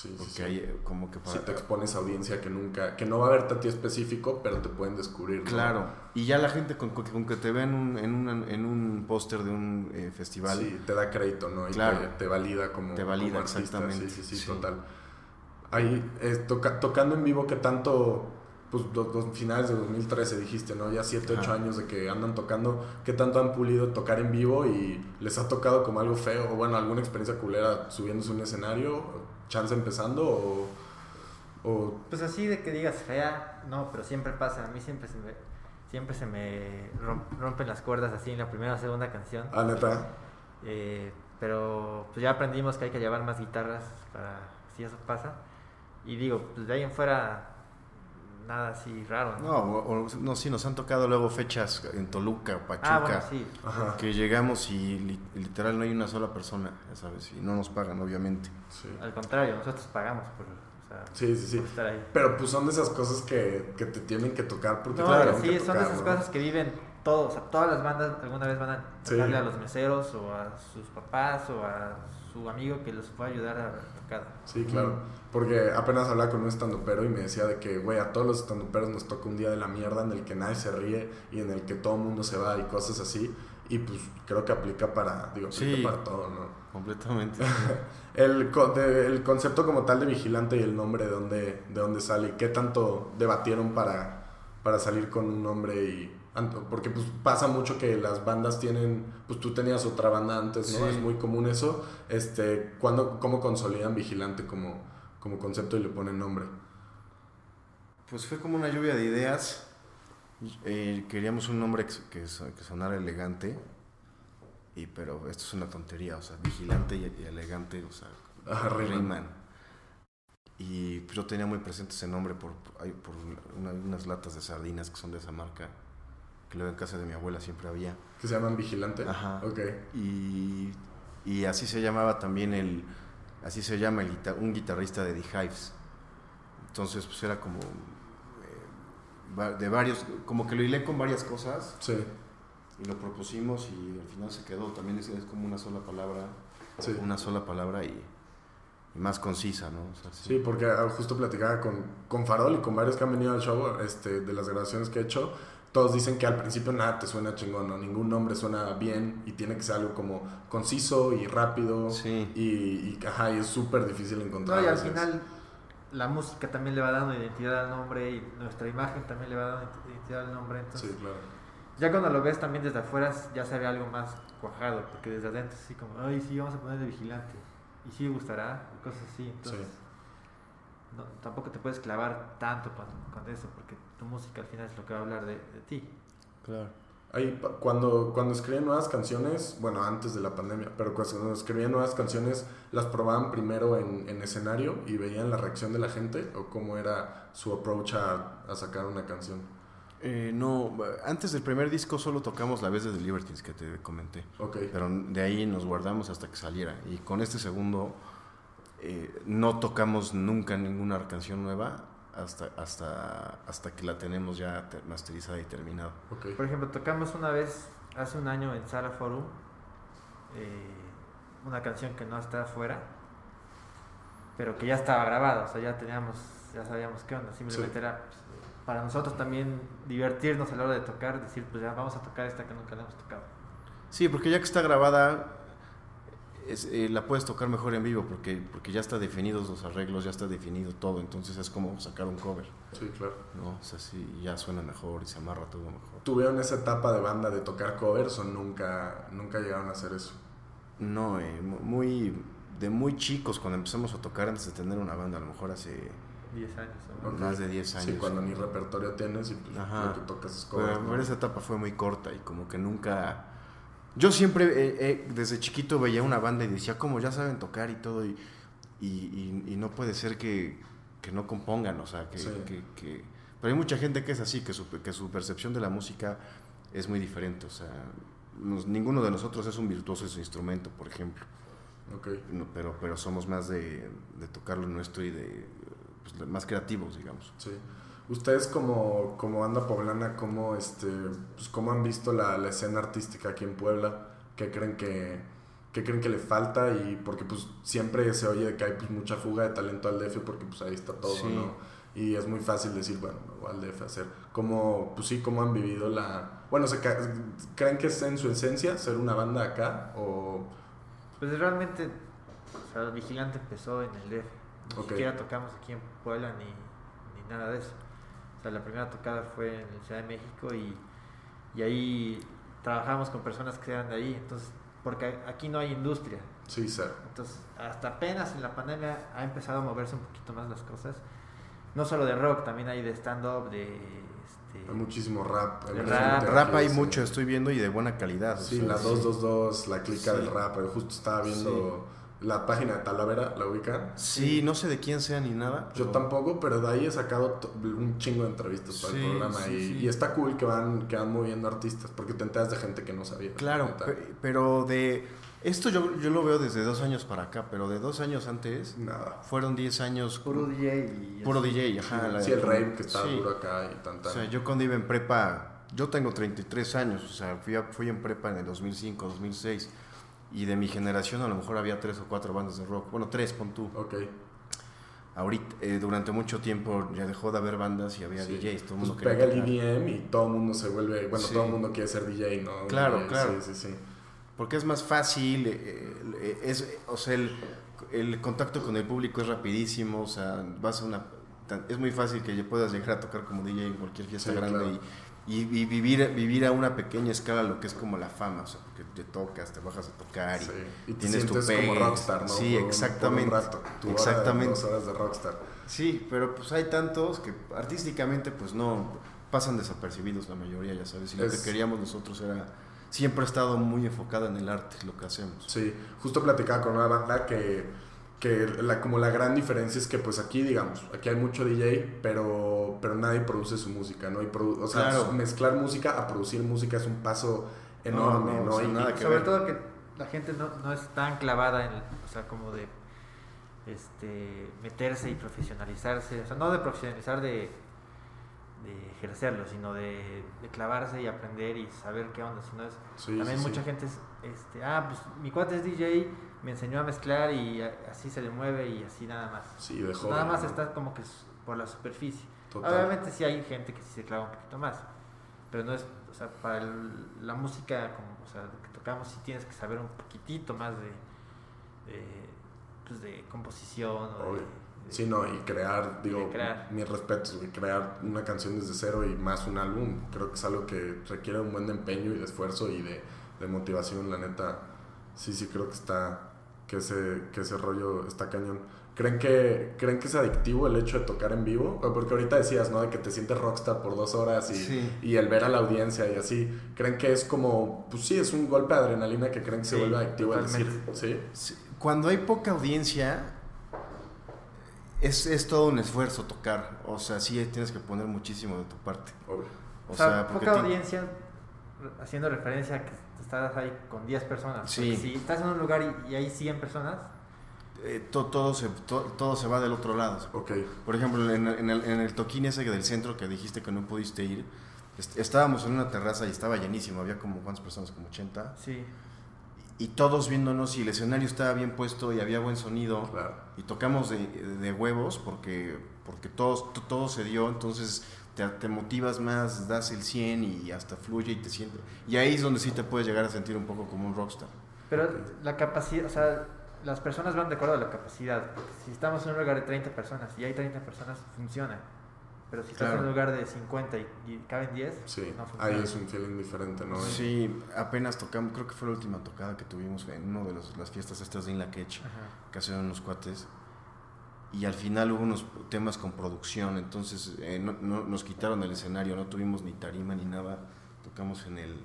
Sí, sí, Porque sí. hay eh, como que Si para... te expones a audiencia que nunca, que no va a verte a ti específico, pero te pueden descubrir. ¿no? Claro, y ya la gente con, con- que te ve en un, en un, en un póster de un eh, festival, Sí, te da crédito, ¿no? Y Claro. te, te valida como, Te valida, como artista. exactamente. Sí, sí, sí, total. Ahí, eh, toca- tocando en vivo, que tanto, pues, los, los finales de 2013 dijiste, ¿no? Ya 7, 8 Ajá. años de que andan tocando, ¿qué tanto han pulido tocar en vivo y les ha tocado como algo feo? O bueno, alguna experiencia culera subiéndose a un escenario, chance empezando o... o Pues así de que digas fea, no, pero siempre pasa. A mí siempre se me, siempre se me rom- rompen las cuerdas así en la primera o segunda canción. ah, neta, Eh, pero pues ya aprendimos que hay que llevar más guitarras para si eso pasa. Y digo, pues de ahí en fuera nada así raro. ¿no? no, o- o- no, sí, nos han tocado luego fechas en Toluca, Pachuca. ah, bueno, sí. Ajá. Que llegamos y li- literal no hay una sola persona, ya sabes, y no nos pagan, obviamente. sí. Al contrario, nosotros pagamos por, o sea, Sí, sí, sí. por estar ahí. Pero pues son de esas cosas que, que te tienen que tocar porque No, tienen sí, que son de esas ¿no? cosas que viven todos. O sea, todas las bandas alguna vez van a Sí. tocarle a los meseros o a sus papás o a su amigo que los pueda ayudar a tocar. Sí, claro. Porque apenas hablaba con un estandupero y me decía de que, güey, a todos los estanduperos nos toca un día de la mierda en el que nadie se ríe y en el que todo el mundo se va y cosas así. Y pues creo que aplica para, digo, aplica Sí. para todo, ¿no? Completamente. El, de- el concepto como tal de vigilante y el nombre de dónde, de dónde sale y qué tanto debatieron para, para salir con un nombre y... Porque pues pasa mucho que las bandas tienen, pues tú tenías otra banda antes, ¿no? Sí. Es muy común eso. Este, ¿cuándo, ¿Cómo consolidan vigilante como, como concepto y le ponen nombre? Pues fue como una lluvia de ideas. Eh, queríamos un nombre que, que so- que sonara elegante, y, pero esto es una tontería, o sea, vigilante y, y elegante, o sea, Ajá, riman. Y yo tenía muy presente ese nombre por, por una- unas latas de sardinas que son de esa marca, que luego en casa de mi abuela siempre había. Que se llaman vigilante. Ajá. Ok. Y, y así se llamaba también el, así se llama el un guitarrista de The Hives. Entonces, pues era como eh, de varios, como que lo hilé con varias cosas Sí, y lo propusimos y al final se quedó. También es, es como una sola palabra, sí. una sola palabra y más concisa, ¿no? O sea, sí. Sí, porque ah, justo platicaba con, con Farol y con varios que han venido al show, este, de las grabaciones que he hecho, todos dicen que al principio nada te suena chingón, ¿no? Ningún nombre suena bien y tiene que ser algo como conciso y rápido Sí. y, y, ajá, y es súper difícil encontrar. No, y al final la música también le va dando identidad al nombre y nuestra imagen también le va dando identidad al nombre. Entonces, Sí, claro. ya cuando lo ves también desde afuera ya se ve algo más cuajado, porque desde adentro es así como, ay, sí, vamos a poner de vigilante. Y sí gustará, y cosas así. Entonces, no, tampoco te puedes clavar tanto con, con eso, porque tu música al final es lo que va a hablar de, de ti. Claro. Ahí, cuando, cuando escribían nuevas canciones, bueno, antes de la pandemia, pero cuando escribían nuevas canciones, ¿las probaban primero en, en escenario y veían la reacción de la gente? ¿O cómo era su approach a, a sacar una canción? Eh, no, antes del primer disco solo tocamos la vez de The Libertines que te comenté. Pero de ahí nos guardamos hasta que saliera. Y con este segundo eh, no tocamos nunca ninguna canción nueva hasta, hasta, hasta que la tenemos ya te- masterizada y terminada. Por ejemplo, tocamos una vez, hace un año en Sala Forum, eh, una canción que no está afuera, pero que ya estaba grabada, o sea, ya teníamos, ya sabíamos qué onda, simplemente Sí. era pues, para nosotros también divertirnos a la hora de tocar, decir, pues ya vamos a tocar esta que nunca la hemos tocado. Sí, porque ya que está grabada, es, eh, la puedes tocar mejor en vivo porque, porque ya está definidos los arreglos, ya está definido todo. Entonces es como sacar un cover, Sí, claro. ¿no? O sea, sí, ya suena mejor y se amarra todo mejor. ¿Tuvieron esa etapa de banda de tocar covers o nunca, nunca llegaron a hacer eso? No, eh, mu- muy de muy chicos cuando empezamos a tocar antes de tener una banda, a lo mejor hace 10 años. ¿no? Más de 10 años. Sí, cuando ni repertorio tienes y pues Ajá. lo que tocas es Pero, covers. ¿no? pero esa etapa fue muy corta y como que nunca... Yo siempre, eh, eh, desde chiquito veía una banda y decía, como ya saben tocar y todo, y, y, y- y no puede ser que, que no compongan, o sea, que, Sí. que- que- Pero hay mucha gente que es así, que su, que su percepción de la música es muy diferente. O sea, nos- ninguno de nosotros es un virtuoso de su instrumento, por ejemplo. Ok. No, pero, pero somos más de, de tocar lo nuestro y de pues, más creativos, digamos. Sí. Ustedes como, como banda poblana, ¿cómo, este, pues, ¿cómo han visto la, la escena artística aquí en Puebla? ¿Qué creen que, qué creen que le falta? Y porque pues siempre se oye que hay pues, mucha fuga de talento al DF porque pues ahí está todo, Sí. ¿no? Y es muy fácil decir, bueno, me voy al DF a hacer. ¿Cómo, pues sí, cómo han vivido la... Bueno, ¿se ca- ¿creen que es en su esencia ser una banda acá? O... Pues realmente, o sea, Vigilante empezó en el DF. Ni Ok. siquiera tocamos aquí en Puebla ni, ni nada de eso. O sea, la primera tocada fue en la Ciudad de México y, y ahí trabajamos con personas que eran de ahí. Entonces, porque aquí no hay industria. Sí, ser. Entonces, hasta apenas en la pandemia ha empezado a moverse un poquito más las cosas. No solo de rock, también hay de stand-up, de... Este, Hay muchísimo rap. hay rap. Rap hay sí. mucho, estoy viendo, y de buena calidad. o Sí, sea, la 222, la clica Sí. del rap. Yo justo estaba viendo la página de Talavera, ¿la ubican? Sí, no sé de quién sea ni nada. Yo tampoco, pero de ahí he sacado un chingo de entrevistas para Sí, el programa. sí, y, sí. y está cool que van, que van moviendo artistas, porque te enteras de gente que no sabía. Claro, pero de... Esto yo, yo lo veo desde dos años para acá, pero de dos años antes Nada. fueron 10 años Puro DJ y... puro. DJ, ajá. la- sí, el rave que está sí. duro acá y tan, O sea, yo cuando iba en prepa, yo tengo 33 años, o sea, fui, a- fui en prepa en el 2005, 2006, y de mi generación a lo mejor había tres o cuatro bandas de rock, bueno, tres, pon tú. Ok. Ahorita, eh, durante mucho tiempo ya dejó de haber bandas y había Sí. DJs, todo Pues mundo pega el. EDM y todo el mundo se vuelve. Bueno, Sí. todo el mundo quiere ser DJ, ¿no? Claro, claro. Sí, sí, sí. Porque es más fácil, eh, eh, es, o sea, el, el contacto con el público es rapidísimo, o sea, vas a una... Es muy fácil que puedas llegar a tocar como DJ en cualquier fiesta Sí, grande claro. y, y- y vivir, vivir a una pequeña escala lo que es como la fama, o sea, porque te tocas, te bajas a tocar y Sí. Y te tienes tu sientes como pegue. rockstar, ¿no? Sí, Por un- por un exactamente. rato. Tu hora, Exactamente. dos horas de rockstar. Sí, pero pues hay tantos que artísticamente pues no pasan desapercibidos la mayoría, ya sabes, y lo Es- que queríamos nosotros era... Siempre ha estado muy enfocada en el arte, lo que hacemos. Sí, justo platicaba con una banda que, que la, como la gran diferencia es que pues aquí, digamos, aquí hay mucho DJ, pero, pero nadie produce su música, ¿no? Y produ- o sea, Claro. mezclar música a producir música es un paso enorme, No, ¿no? no, o sea, Y- nada que Sobre ver. todo que la gente no, no es tan clavada en, o sea, como de este, meterse y profesionalizarse, o sea, no de profesionalizar de, de ejercerlo, sino de, de clavarse y aprender y saber qué onda, sino es, sí, también sí, mucha sí. gente es, este, ah, pues mi cuate es DJ, me enseñó a mezclar y así se le mueve y así nada más. Sí, de joven, nada más ¿no? está como que por la superficie. Total. Obviamente sí hay gente que sí se clava un poquito más, pero no es, o sea, para el- la música como, o sea, que tocamos sí tienes que saber un poquitito más de, de, pues, de composición o de, de- Sí, no, y crear, digo, crear. mis respetos, crear una canción desde cero y más un álbum, creo que es algo que requiere un buen empeño y de esfuerzo y de, de motivación, la neta, sí, sí creo que está, que ese, que ese rollo está cañón. ¿Creen que, ¿Creen que es adictivo el hecho de tocar en vivo? O Porque ahorita decías, ¿no? De que te sientes rockstar por dos horas y, Sí. y el ver a la audiencia y así. ¿Creen que es como, pues sí, es un golpe de adrenalina que creen que se vuelve adictivo el decir. ¿sí? Sí, Cuando hay poca audiencia, es, es todo un esfuerzo tocar. O sea, sí tienes que poner muchísimo de tu parte. Obvio. O, O sea, sea, porque poca audiencia haciendo referencia a que estás ahí con 10 personas. Sí. Si estás en un lugar y, y hay 100 personas, eh, to- todo, se, to- todo se va del otro lado. Ok. Por ejemplo, en, el- en el, en el toquín ese del centro que dijiste que no pudiste ir, est- estábamos en una terraza y estaba llenísimo. Había como, ¿cuántas personas? Como 80. sí. Y todos viéndonos y el escenario estaba bien puesto y había buen sonido. Claro. y tocamos de, de huevos porque, porque todo, to- todo se dio, entonces te, te motivas más, das el 100 y hasta fluye y te sientes. Y ahí es donde sí te puedes llegar a sentir un poco como un rockstar. Pero la capacidad, o sea, las personas van de acuerdo a la capacidad. Porque si estamos en un lugar de 30 personas y hay 30 personas, funciona. Pero si estás Claro. en un lugar de 50 y, y caben 10, Sí, no funciona. ahí es un feeling diferente, ¿no? Sí, apenas tocamos, creo que fue la última tocada que tuvimos en una de los- las fiestas estas de In La Quech, que hacían unos cuates. Y al final hubo unos temas con producción, entonces eh, no- no- nos quitaron el escenario, no tuvimos ni tarima ni nada. Tocamos en el.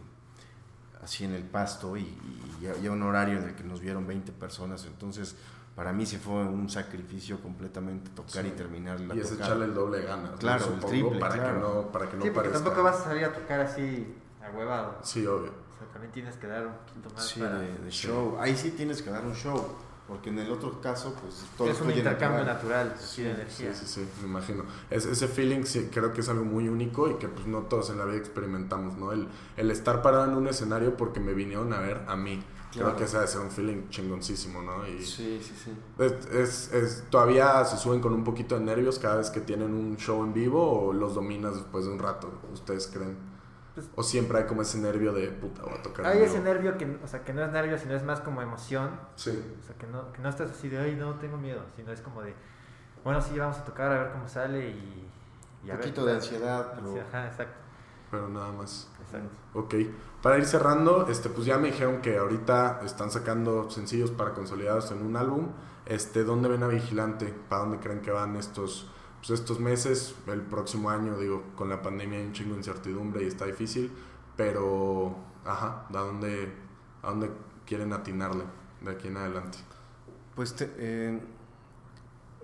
así en el pasto y, y ya, ya un horario en el que nos vieron 20 personas, entonces para mí sí fue un sacrificio completamente tocar Sí. y terminar la Y es echarle el doble. ¿no? Claro, el triple, para claro. que no, para que no Sí, porque parezca. tampoco vas a salir a tocar así a huevado. Sí, obvio. O sea, también tienes que dar un poquito más Sí, para... de, de show. Ahí sí tienes que dar un show, porque en el otro caso, pues todo es un intercambio natural. natural, así de Sí, energía. sí, sí, me imagino. Es, ese feeling sí, creo que es algo muy único y que pues no todos en la vida experimentamos, ¿no? El, el estar parado en un escenario porque me vinieron a ver a mí. Creo que ese debe ser un feeling chingoncísimo, ¿no? Y Sí, sí, sí. es, es- es- todavía se suben con un poquito de nervios cada vez que tienen un show en vivo o los dominas después de un rato, ¿ustedes creen? Pues- o siempre hay como ese nervio de puta, voy a tocar. Hay ese nervio que, o sea, que no es nervio, sino es más como emoción. Sí. O sea, que no, que no estás así de, ay, no, tengo miedo. Sino es como de, bueno, sí, vamos a tocar a ver cómo sale y... y a Un poquito de tal. ansiedad, pero- Ajá, exacto. Pero nada más. exacto. Ok, para ir cerrando, este, pues ya me dijeron que ahorita están sacando sencillos para consolidados en un álbum. Este, ¿Dónde ven a Vigilante? ¿Para dónde creen que van estos, pues estos meses? El próximo año, digo, con la pandemia hay un chingo de incertidumbre y está difícil. Pero, ajá, ¿a dónde, a dónde quieren atinarle de aquí en adelante? Pues te- eh,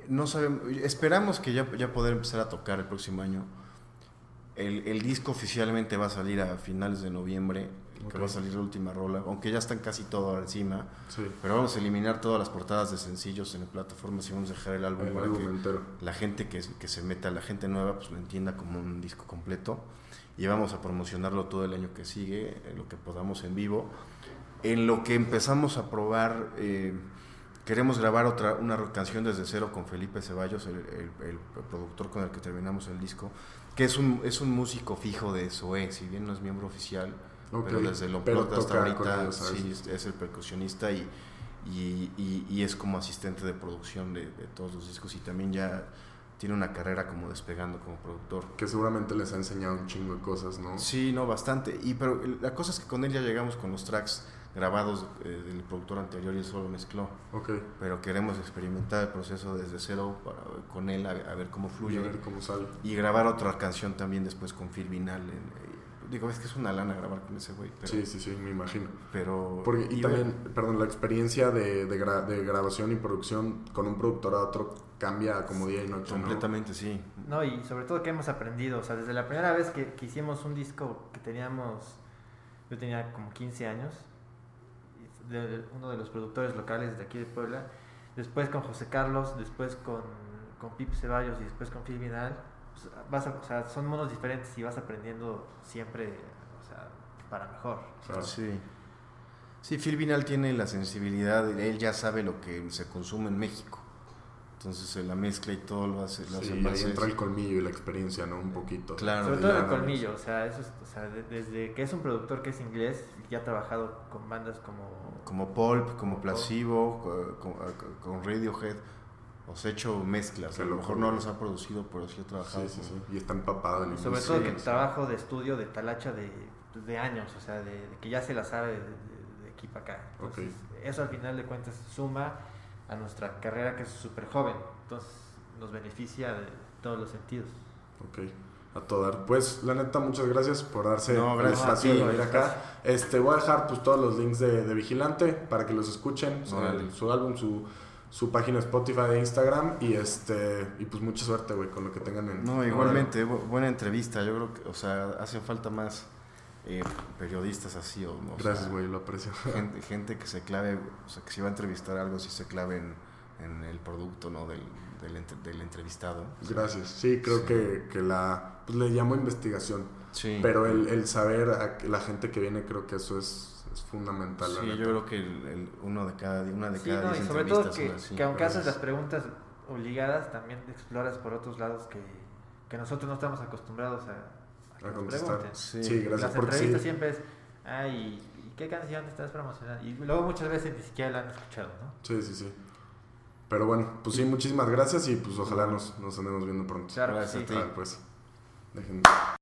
no sabemos, esperamos que ya, ya poder empezar a tocar el próximo año. El, el disco oficialmente va a salir a finales de noviembre, Ok. que va a salir la última rola, aunque ya están casi todo encima. Sí, Pero vamos a eliminar todas las portadas de sencillos en la plataforma y vamos a dejar el álbum el para álbum que entero. la gente que, que se meta, la gente nueva, pues lo entienda como un disco completo. Y vamos a promocionarlo todo el año que sigue, en lo que podamos en vivo. En lo que empezamos a probar, eh, queremos grabar otra, una canción desde cero con Felipe Ceballos, el, el- el productor con el que terminamos el disco, que es un, es un músico fijo de SOE, si bien no es miembro oficial, Pero desde lo pero hasta ahorita sí, es, el percusionista y, y, y- y es como asistente de producción de, de todos los discos y también ya tiene una carrera como despegando como productor. Que seguramente les ha enseñado un chingo de cosas, ¿no? Sí, no, bastante. Y pero la cosa es que con él ya llegamos con los tracks grabados eh, del productor anterior y él solo mezcló. Ok, Pero queremos experimentar el proceso desde cero para- con él a, a ver cómo y fluye. a ver cómo sale. Y grabar otra canción también después con Phil Vinal. en- digo, es que es una lana grabar con ese güey. Pero, Sí, sí, sí, me imagino. pero Porque, y y también, perdón, la experiencia de, de, gra- de grabación y producción con un productor a otro cambia como día y noche, ¿no? completamente sí. No, y sobre todo que hemos aprendido, o sea, desde la primera vez que, que hicimos un disco que teníamos, yo tenía como 15 años, de uno de los productores locales de aquí de Puebla, después con José Carlos, después con, con Pip Ceballos y después con Phil pues, vas a- o sea, son monos diferentes y vas aprendiendo siempre, o sea, para mejor. Claro. Sí. Sí, Phil Vinal tiene la sensibilidad, él ya sabe lo que se consume en México. Entonces la mezcla y todo lo hace, lo hace Sí, a entra el colmillo y la experiencia, ¿no? Un poquito. Claro. Sobre todo el colmillo, o sea, eso es- o sea, de- desde que es un productor que es inglés, y ya ha trabajado con bandas como... Como Pulp, como Como Placebo, co- con, con Radiohead. Os he hecho mezclas. Qué A lo mejor no los ha producido, pero sí he trabajado. Sí, sí, con- sí. Y está empapado en el sobre Sí, todo que sí. trabajo de estudio de talacha de, de años, o sea, de, de que ya se la sabe de, de- de aquí para acá. Entonces, eso al final de cuentas suma a nuestra carrera que es súper joven. Entonces, nos beneficia de todos los sentidos. Ok, a todo dar. Pues, la neta, muchas gracias por darse No, el gracias a espacio de venir acá. Este, voy a dejar pues, todos los links de, de Vigilante para que los escuchen. su álbum, su, su página Spotify e Instagram. Y este y pues mucha suerte, güey, con lo que tengan en. No, igualmente, bu- buena entrevista. Yo creo que, o sea, hacen falta más eh, periodistas así. O, o Gracias, güey, lo aprecio. gente, gente que se clave, o sea, que si va a entrevistar algo, si se clave en, en el producto, ¿no? Del, del, entre- del entrevistado. Gracias. Sí, creo Sí. Que, que la. Pues le llamo investigación. Sí. Pero el, el saber a que- la gente que viene, creo que eso es, es fundamental. la Sí, yo creo que el, el- uno de cada una de Sí, cada no, y diez sobre todo entrevistas que, así. que aunque haces las preguntas obligadas, también exploras por otros lados que, que nosotros no estamos acostumbrados a, a que A nos contestar. pregunten. Sí, Sí. gracias. Las Porque sí, entrevistas siempre es, ay, ¿y qué canción estás promocionando? Y luego muchas veces ni siquiera la han escuchado, ¿no? sí, sí, sí. Pero bueno, pues sí, muchísimas gracias y pues ojalá nos, nos andemos viendo pronto. Claro que Gracias sí. a ti. Ah, pues. Dejen-